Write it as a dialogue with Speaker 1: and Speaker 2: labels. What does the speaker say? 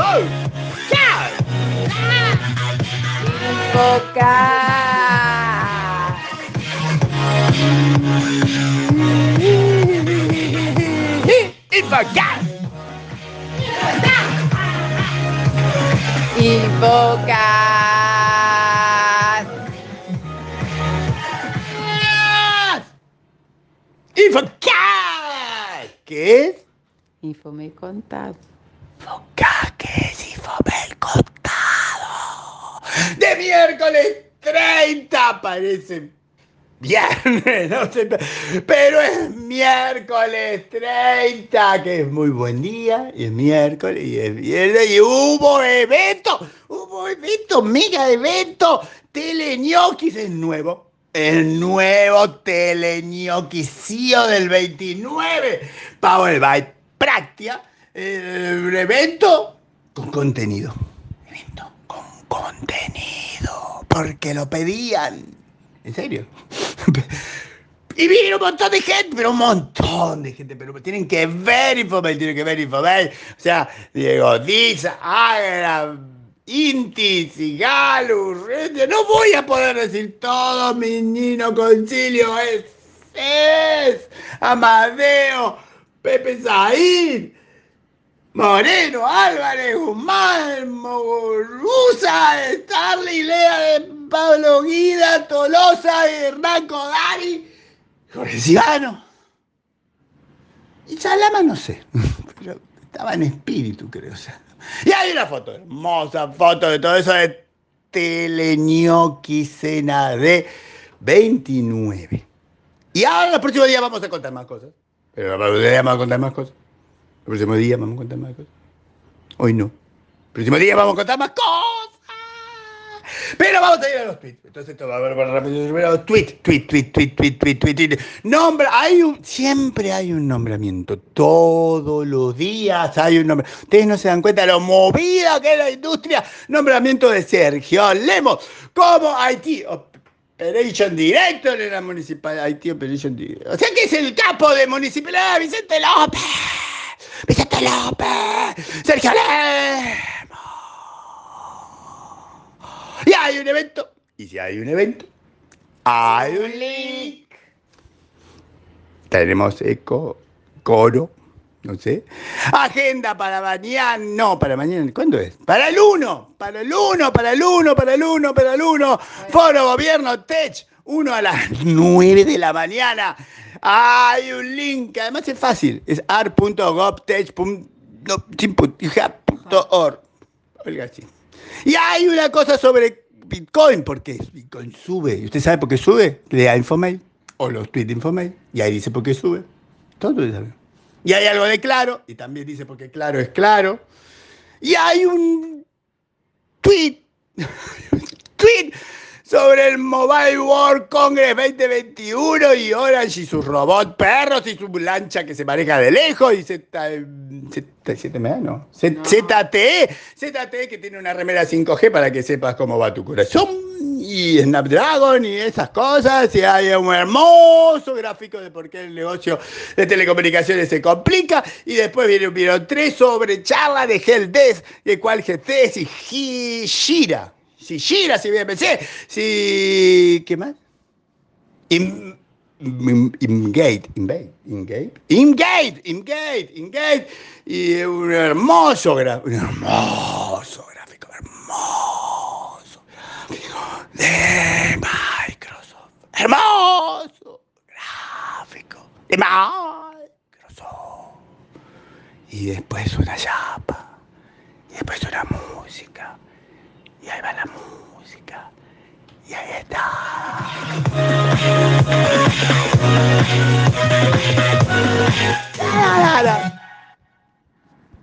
Speaker 1: Invocar! Invocar! Invocar! Invocar!
Speaker 2: Que? Informei
Speaker 1: contato. Invocar! Es Infomel contado? De miércoles 30 parece viernes, no sé, pero es miércoles 30, que es muy buen día, y es miércoles, y es viernes, y hubo evento, hubo evento, mega evento, Teleñoquis es nuevo, el nuevo Teleñoquisío del 29, Power by Práctica, el evento con contenido, evento con contenido, porque lo pedían. ¿En serio? Y vino un montón de gente, pero un montón de gente, pero tienen que ver Infomel, tienen que ver Infomel. O sea, Diego Díaz, Agra, Inti, Cigalu, no voy a poder decir todo, mi Nino Concilio, es, es, Amadeo, Pepe Said, Moreno, Álvarez, Guzmán, Moguruza, Starly, Lea de Pablo Guida, Tolosa, Hernán Codari, Jorge Cigano. Y Salama no sé, pero estaba en espíritu, creo. O sea. Y hay una foto, hermosa foto de todo eso de Teleñoqui Cena de 29. Y ahora el próximo día vamos a contar más cosas. Pero vamos a contar más cosas. El próximo día vamos a contar más cosas. Hoy no. El próximo día vamos a contar más cosas. Pero vamos a ir a los tweets. Entonces esto va a ver rápido. Tweet, tweet, tweet, tweet, tweet, tweet, tweet, tweet. Nombre, hay un, siempre hay un nombramiento. Todos los días hay un nombre. Ustedes no se dan cuenta de lo movida que es la industria. Nombramiento de Sergio Lemos. Como Haití. Operation Director en la municipal. Haití Operation Director. O sea que es el capo de municipalidad Vicente López. Vicente López. Sergio Lemos. Y hay un evento. Y si hay un evento, hay un link. Tenemos eco, coro, no sé. Agenda para mañana. No, para mañana. ¿Cuándo es? Para el 1. Para el 1, para el 1, para el 1, para el 1. Foro Gobierno Tech. 1 a las 9 de la mañana. Hay un link, además es fácil. Es art.govtech.org. Oiga, sí. Y hay una cosa sobre Bitcoin, porque Bitcoin sube. ¿Y usted sabe por qué sube? Lea Infomail o los tweets de Infomail. Y ahí dice por qué sube. Todo eso. Y hay algo de claro, y también dice porque claro es claro. Y hay un tweet, tweet sobre el Mobile World Congress 2021 y Orange y sus robots perros y su lancha que se maneja de lejos y ZTE, no, ZTE, ZTE que tiene una remera 5G para que sepas cómo va tu corazón y Snapdragon y esas cosas y hay un hermoso gráfico de por qué el negocio de telecomunicaciones se complica y después viene un video 3 sobre charla de Helpdesk, de cual Helpdesk y Gira si Gira, si BMC, si. ¿Qué más? Im, Imgate, Imgate, Imgate, Imgate, Imgate, Imgate, y un hermoso un hermoso gráfico, hermoso gráfico de Microsoft, hermoso gráfico de Microsoft. Y después una chapa, y después una música. Y ahí va la música. Y ahí está.